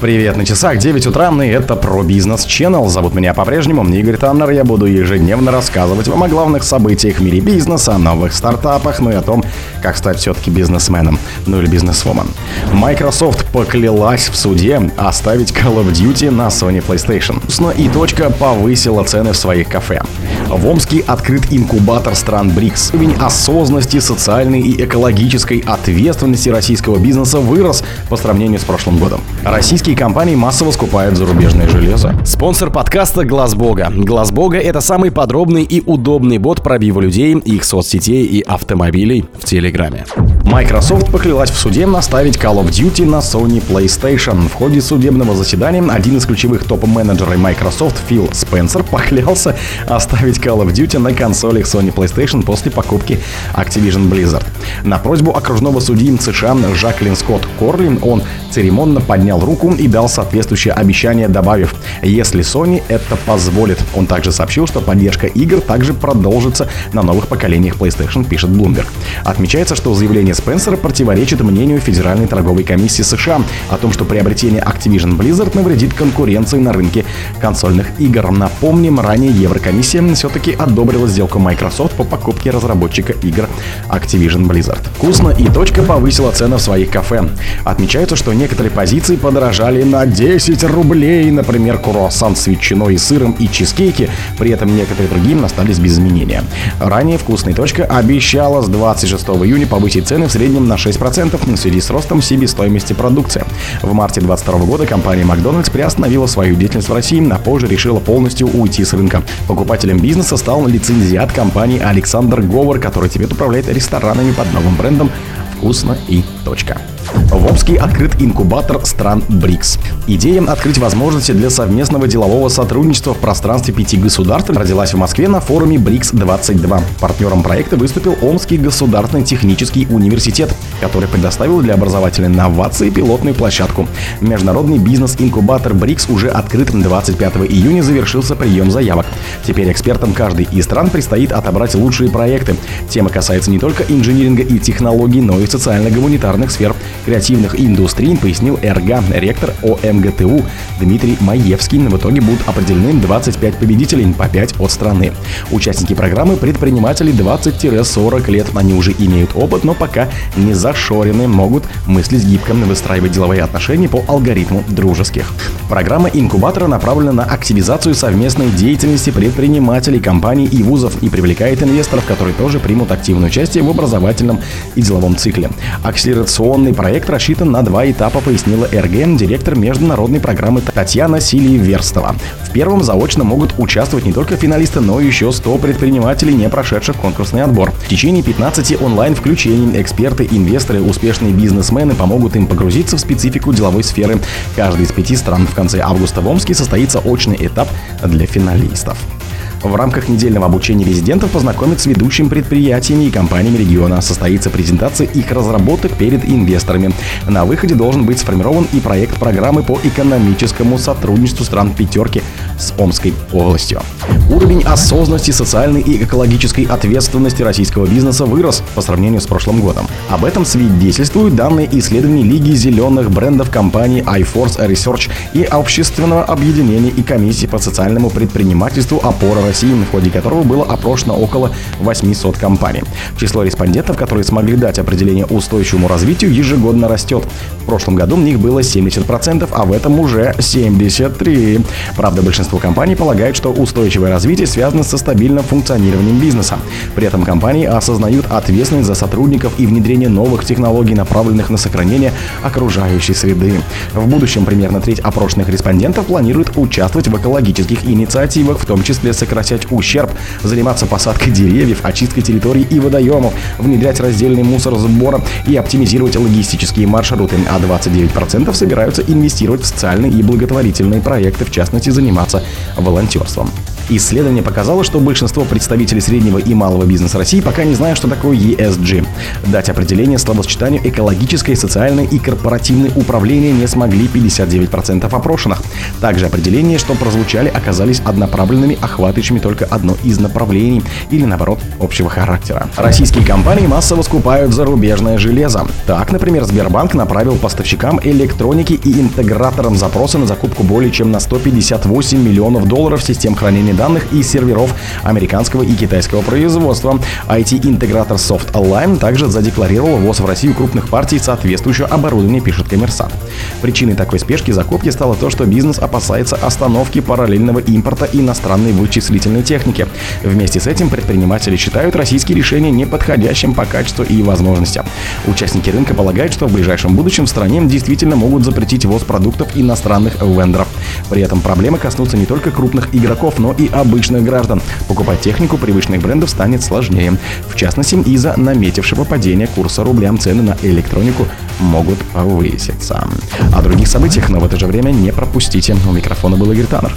Привет, на часах 9 утра, и это про бизнес Channel. Зовут меня по-прежнему Игорь Таннер. Я буду ежедневно рассказывать вам о главных событиях в мире бизнеса, о новых стартапах, ну и о том, как стать все-таки бизнесменом, ну или бизнесвомен. Microsoft поклялась в суде оставить Call of Duty на Sony PlayStation. И точка повысила цены в своих кафе. В Омске открыт инкубатор стран БРИКС. Уровень осознанности, социальной и экологической ответственности российского бизнеса вырос по сравнению с прошлым годом. Российские компании массово скупают зарубежное железо. Спонсор подкаста Глаз Бога. Глаз Бога это самый подробный и удобный бот пробива людей, их соцсетей и автомобилей в Телеграме. Microsoft поклялась в суде наставить Call of Duty на Sony PlayStation. В ходе судебного заседания один из ключевых топ-менеджеров Microsoft Фил Спенсер поклялся оставить Call of Duty на консолях Sony PlayStation после покупки Activision Blizzard. На просьбу окружного судьи США Жаклин Скотт Корли он церемонно поднял руку и дал соответствующее обещание, добавив, если Sony это позволит. Он также сообщил, что поддержка игр также продолжится на новых поколениях PlayStation, пишет Bloomberg. Отмечается, что заявление Спенсера противоречит мнению Федеральной торговой комиссии США о том, что приобретение Activision Blizzard навредит конкуренции на рынке консольных игр. Напомним, ранее Еврокомиссия все-таки одобрила сделку Microsoft по покупке разработчика игр Activision Blizzard. Вкусно и точка повысила цены в своих кафе. Отмечается, что некоторые позиции подорожали на 10 рублей, например, круассан с ветчиной и сыром и чизкейки, при этом некоторые другие остались без изменения. Ранее вкусная точка обещала с 26 июня повысить цены в среднем на 6% в связи с ростом себестоимости продукции. В марте 2022 года компания Макдональдс приостановила свою деятельность в России, а позже решила полностью уйти с рынка. Покупателем бизнеса стал лицензиат компании Александр Говор, который теперь управляет ресторанами под новым брендом «Вкусно и точка». В Омске открыт инкубатор стран БРИКС. Идея открыть возможности для совместного делового сотрудничества в пространстве пяти государств родилась в Москве на форуме БРИКС-22. Партнером проекта выступил Омский государственный технический университет, который предоставил для образовательной новации пилотную площадку. Международный бизнес-инкубатор БРИКС уже открыт 25 июня завершился прием заявок. Теперь экспертам каждой из стран предстоит отобрать лучшие проекты. Тема касается не только инжиниринга и технологий, но и социально-гуманитарных сфер креативных индустрий, пояснил РГ, ректор ОМГТУ Дмитрий Маевский. В итоге будут определены 25 победителей по 5 от страны. Участники программы предприниматели 20-40 лет. Они уже имеют опыт, но пока не зашорены, могут мыслить гибко, выстраивать деловые отношения по алгоритму дружеских. Программа инкубатора направлена на активизацию совместной деятельности предпринимателей, компаний и вузов и привлекает инвесторов, которые тоже примут активное участие в образовательном и деловом цикле. Акселерационный проект рассчитан на два этапа, пояснила РГ, директор международной программы Татьяна Силий-Верстова. В первом заочно могут участвовать не только финалисты, но и еще 100 предпринимателей, не прошедших конкурсный отбор. В течение 15 онлайн-включений эксперты, инвесторы, успешные бизнесмены помогут им погрузиться в специфику деловой сферы. Каждый из пяти стран в конце августа в Омске состоится очный этап для финалистов. В рамках недельного обучения резидентов познакомят с ведущими предприятиями и компаниями региона. Состоится презентация их разработок перед инвесторами. На выходе должен быть сформирован и проект программы по экономическому сотрудничеству стран пятерки с Омской областью. Уровень осознанности, социальной и экологической ответственности российского бизнеса вырос по сравнению с прошлым годом. Об этом свидетельствуют данные исследований Лиги зеленых брендов компании iForce Research и общественного объединения и комиссии по социальному предпринимательству «Опора России», в ходе которого было опрошено около 800 компаний. Число респондентов, которые смогли дать определение устойчивому развитию, ежегодно растет. Прошлом году в них было 70%, а в этом уже 73%. Правда, большинство компаний полагают, что устойчивое развитие связано со стабильным функционированием бизнеса. При этом компании осознают ответственность за сотрудников и внедрение новых технологий, направленных на сохранение окружающей среды. В будущем примерно треть опрошенных респондентов планирует участвовать в экологических инициативах, в том числе сокращать ущерб, заниматься посадкой деревьев, очисткой территорий и водоемов, внедрять раздельный мусор сбора и оптимизировать логистические маршруты, а 29% собираются инвестировать в социальные и благотворительные проекты, в частности заниматься волонтерством. Исследование показало, что большинство представителей среднего и малого бизнеса России пока не знают, что такое ESG. Дать определение словосочетанию экологическое, социальное и корпоративное управление не смогли 59% опрошенных. Также определения, что прозвучали, оказались одноправленными, охватывающими только одно из направлений или, наоборот, общего характера. Российские компании массово скупают зарубежное железо. Так, например, Сбербанк направил поставщикам электроники и интеграторам запросы на закупку более чем на 158 миллионов долларов систем хранения данных и серверов американского и китайского производства. IT-интегратор SoftAlign также задекларировал ввоз в Россию крупных партий соответствующего оборудования, пишет Коммерсант. Причиной такой спешки закупки стало то, что бизнес опасается остановки параллельного импорта иностранной вычислительной техники. Вместе с этим предприниматели считают российские решения неподходящим по качеству и возможностям. Участники рынка полагают, что в ближайшем будущем в стране действительно могут запретить ввоз продуктов иностранных вендоров. При этом проблемы коснутся не только крупных игроков, но и обычных граждан. Покупать технику привычных брендов станет сложнее. В частности, из-за наметившего падения курса рубля цены на электронику могут повыситься. О других событиях, но в это же время не пропустите. У микрофона был Игорь Таннер.